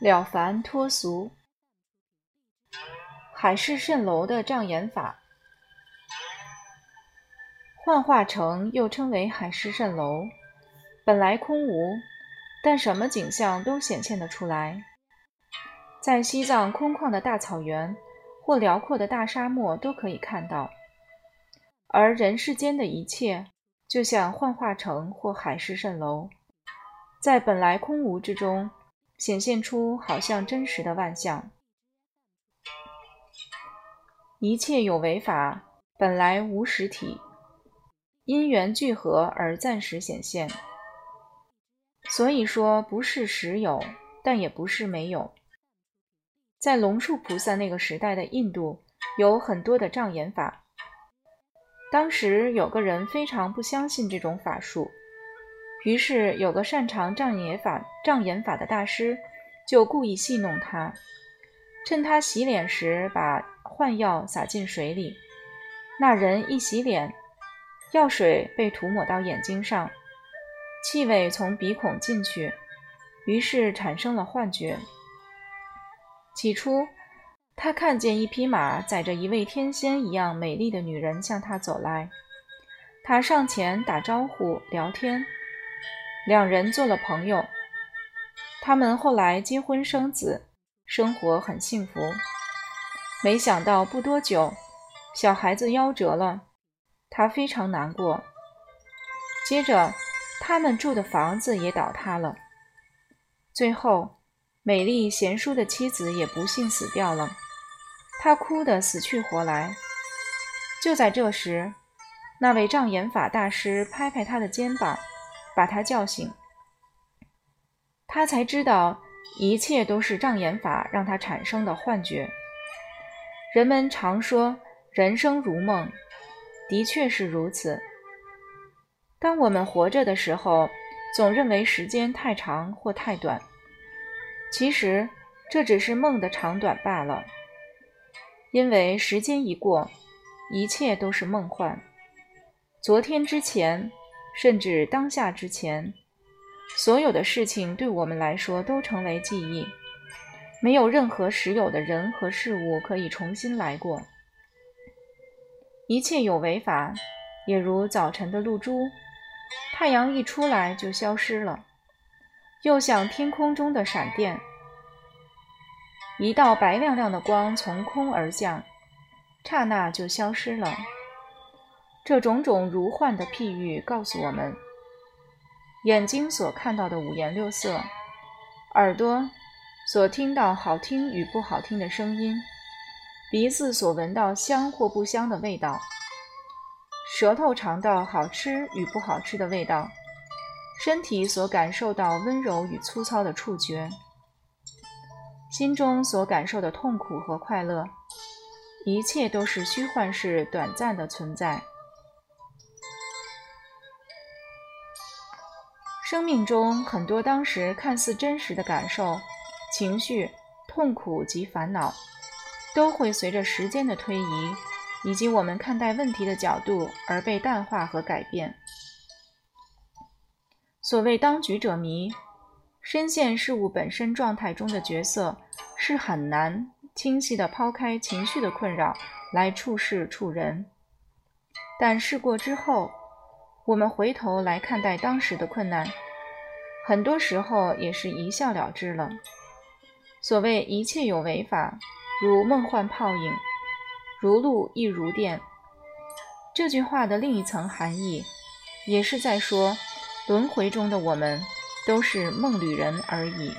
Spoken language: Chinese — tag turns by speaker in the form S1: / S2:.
S1: 了凡脱俗，海市蜃楼的障眼法。幻化城又称为海市蜃楼，本来空无，但什么景象都显现得出来。在西藏空旷的大草原或辽阔的大沙漠都可以看到，而人世间的一切，就像幻化城或海市蜃楼，在本来空无之中，显现出好像真实的万象。一切有为法，本来无实体。因缘聚合而暂时显现，所以说不是实有，但也不是没有。在龙树菩萨那个时代的印度，有很多的障眼法。当时有个人非常不相信这种法术，于是有个擅长障眼法、障眼法的大师就故意戏弄他，趁他洗脸时把幻药洒进水里，那人一洗脸。药水被涂抹到眼睛上，气味从鼻孔进去，于是产生了幻觉。起初，他看见一匹马载着一位天仙一样美丽的女人向他走来，他上前打招呼聊天，两人做了朋友。他们后来结婚生子，生活很幸福。没想到不多久，小孩子夭折了。他非常难过。接着，他们住的房子也倒塌了。最后，美丽贤淑的妻子也不幸死掉了。他哭得死去活来。就在这时，那位障眼法大师拍拍他的肩膀，把他叫醒。他才知道，一切都是障眼法让他产生的幻觉。人们常说，人生如梦。的确是如此。当我们活着的时候，总认为时间太长或太短，其实这只是梦的长短罢了。因为时间一过，一切都是梦幻。昨天之前，甚至当下之前，所有的事情对我们来说都成为记忆，没有任何实有的人和事物可以重新来过。一切有为法，也如早晨的露珠，太阳一出来就消失了；又像天空中的闪电，一道白亮亮的光从空而降，刹那就消失了。这种种如幻的譬喻告诉我们：眼睛所看到的五颜六色，耳朵所听到好听与不好听的声音。鼻子所闻到香或不香的味道，舌头尝到好吃与不好吃的味道，身体所感受到温柔与粗糙的触觉，心中所感受的痛苦和快乐，一切都是虚幻式短暂的存在。生命中很多当时看似真实的感受、情绪、痛苦及烦恼。都会随着时间的推移，以及我们看待问题的角度而被淡化和改变。所谓当局者迷，深陷事物本身状态中的角色是很难清晰地抛开情绪的困扰来处事处人。但事过之后，我们回头来看待当时的困难，很多时候也是一笑了之了。所谓一切有为法。如梦幻泡影，如露亦如电。这句话的另一层含义，也是在说，轮回中的我们都是梦旅人而已。